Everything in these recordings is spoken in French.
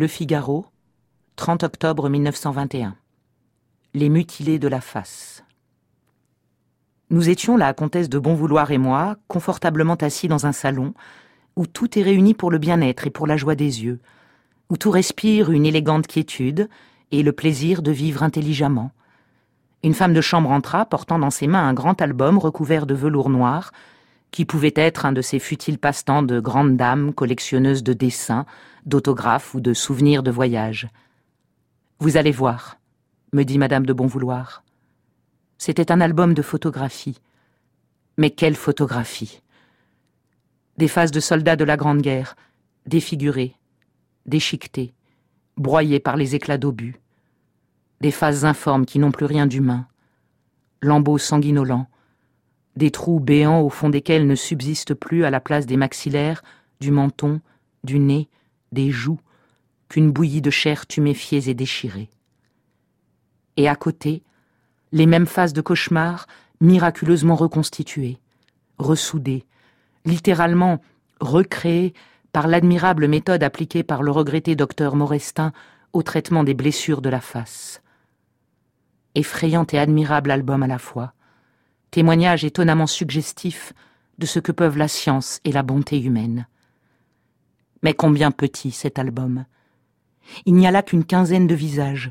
Le Figaro, 30 octobre 1921. Les mutilés de la face. Nous étions, la comtesse de Bonvouloir et moi, confortablement assis dans un salon où tout est réuni pour le bien-être et pour la joie des yeux, où tout respire une élégante quiétude et le plaisir de vivre intelligemment. Une femme de chambre entra, portant dans ses mains un grand album recouvert de velours noir, qui pouvait être un de ces futiles passe-temps de grandes dames collectionneuses de dessins, d'autographes ou de souvenirs de voyage. Vous allez voir, me dit Madame de Bonvouloir. C'était un album de photographies. Mais quelle photographie Des faces de soldats de la Grande Guerre, défigurées, déchiquetées, broyées par les éclats d'obus. Des faces informes qui n'ont plus rien d'humain. Lambeaux sanguinolents, des trous béants au fond desquels ne subsiste plus à la place des maxillaires, du menton, du nez, des joues, qu'une bouillie de chair tuméfiée et déchirée. Et à côté, les mêmes faces de cauchemar miraculeusement reconstituées, ressoudées, littéralement recréées par l'admirable méthode appliquée par le regretté docteur Morestin au traitement des blessures de la face. Effrayant et admirable album à la fois, témoignage étonnamment suggestif de ce que peuvent la science et la bonté humaine. Mais combien petit cet album. Il n'y a là qu'une quinzaine de visages,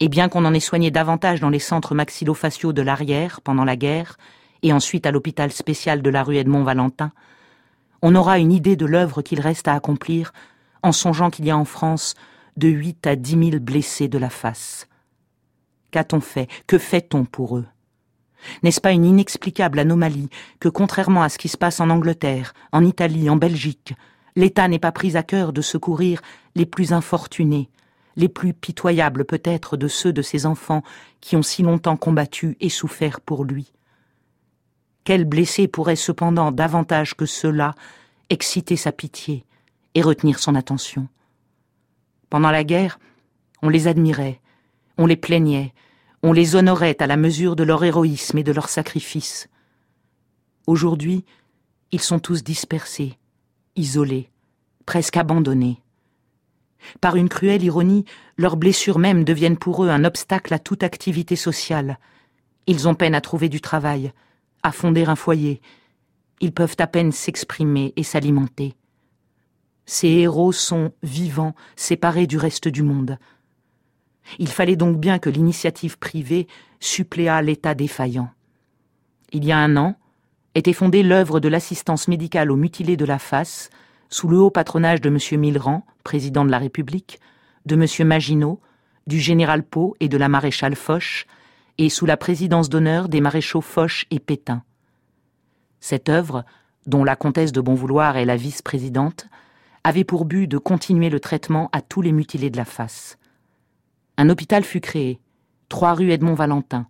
et bien qu'on en ait soigné davantage dans les centres maxillofaciaux de l'arrière pendant la guerre, et ensuite à l'hôpital spécial de la rue Edmond-Valentin, on aura une idée de l'œuvre qu'il reste à accomplir en songeant qu'il y a en France de huit à dix mille blessés de la face. Qu'a-t-on fait? Que fait-on pour eux? N'est-ce pas une inexplicable anomalie que, contrairement à ce qui se passe en Angleterre, en Italie, en Belgique, l'État n'est pas pris à cœur de secourir les plus infortunés, les plus pitoyables peut-être de ceux de ses enfants qui ont si longtemps combattu et souffert pour lui? Quel blessé pourrait cependant davantage que cela exciter sa pitié et retenir son attention? Pendant la guerre, on les admirait, on les plaignait, on les honorait à la mesure de leur héroïsme et de leur sacrifice. Aujourd'hui, ils sont tous dispersés, isolés, presque abandonnés. Par une cruelle ironie, leurs blessures mêmes deviennent pour eux un obstacle à toute activité sociale. Ils ont peine à trouver du travail, à fonder un foyer. Ils peuvent à peine s'exprimer et s'alimenter. Ces héros sont vivants, séparés du reste du monde. Il fallait donc bien que l'initiative privée suppléât l'État défaillant. Il y a un an, était fondée l'œuvre de l'assistance médicale aux mutilés de la face, sous le haut patronage de M. Millerand, président de la République, de M. Maginot, du général Pau et de la maréchale Foch, et sous la présidence d'honneur des maréchaux Foch et Pétain. Cette œuvre, dont la comtesse de Bonvouloir est la vice-présidente, avait pour but de continuer le traitement à tous les mutilés de la face. Un hôpital fut créé, trois rue Edmond-Valentin,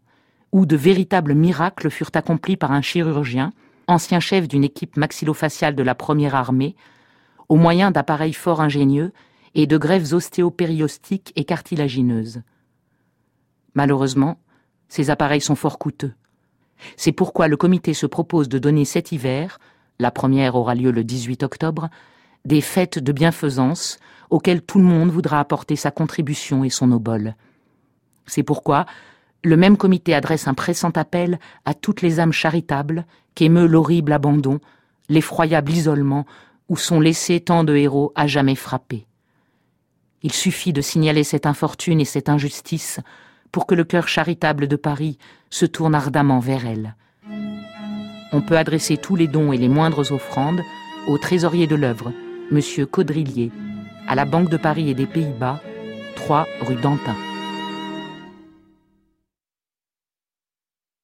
où de véritables miracles furent accomplis par un chirurgien, ancien chef d'une équipe maxillofaciale de la première armée, au moyen d'appareils fort ingénieux et de greffes ostéopériostiques et cartilagineuses. Malheureusement, ces appareils sont fort coûteux. C'est pourquoi le comité se propose de donner cet hiver, la première aura lieu le 18 octobre, des fêtes de bienfaisance auxquelles tout le monde voudra apporter sa contribution et son obole. C'est pourquoi le même comité adresse un pressant appel à toutes les âmes charitables qu'émeut l'horrible abandon, l'effroyable isolement où sont laissés tant de héros à jamais frappés. Il suffit de signaler cette infortune et cette injustice pour que le cœur charitable de Paris se tourne ardemment vers elle. On peut adresser tous les dons et les moindres offrandes au trésorier de l'œuvre, M. Caudrillier, à la Banque de Paris et des Pays-Bas, 3 rue d'Antin.